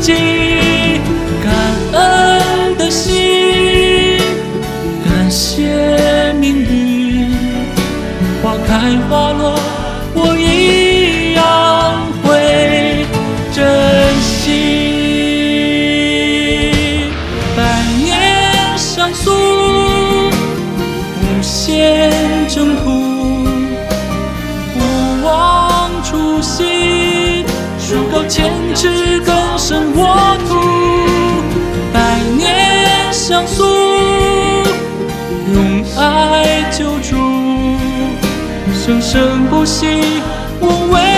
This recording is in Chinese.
己。感恩的心，感谢命运，花开花落，我一样会珍惜。百年相诉，无限征途，不忘初心，树高千尺，生沃土。百年相诉，用爱救助，生生不息，无畏。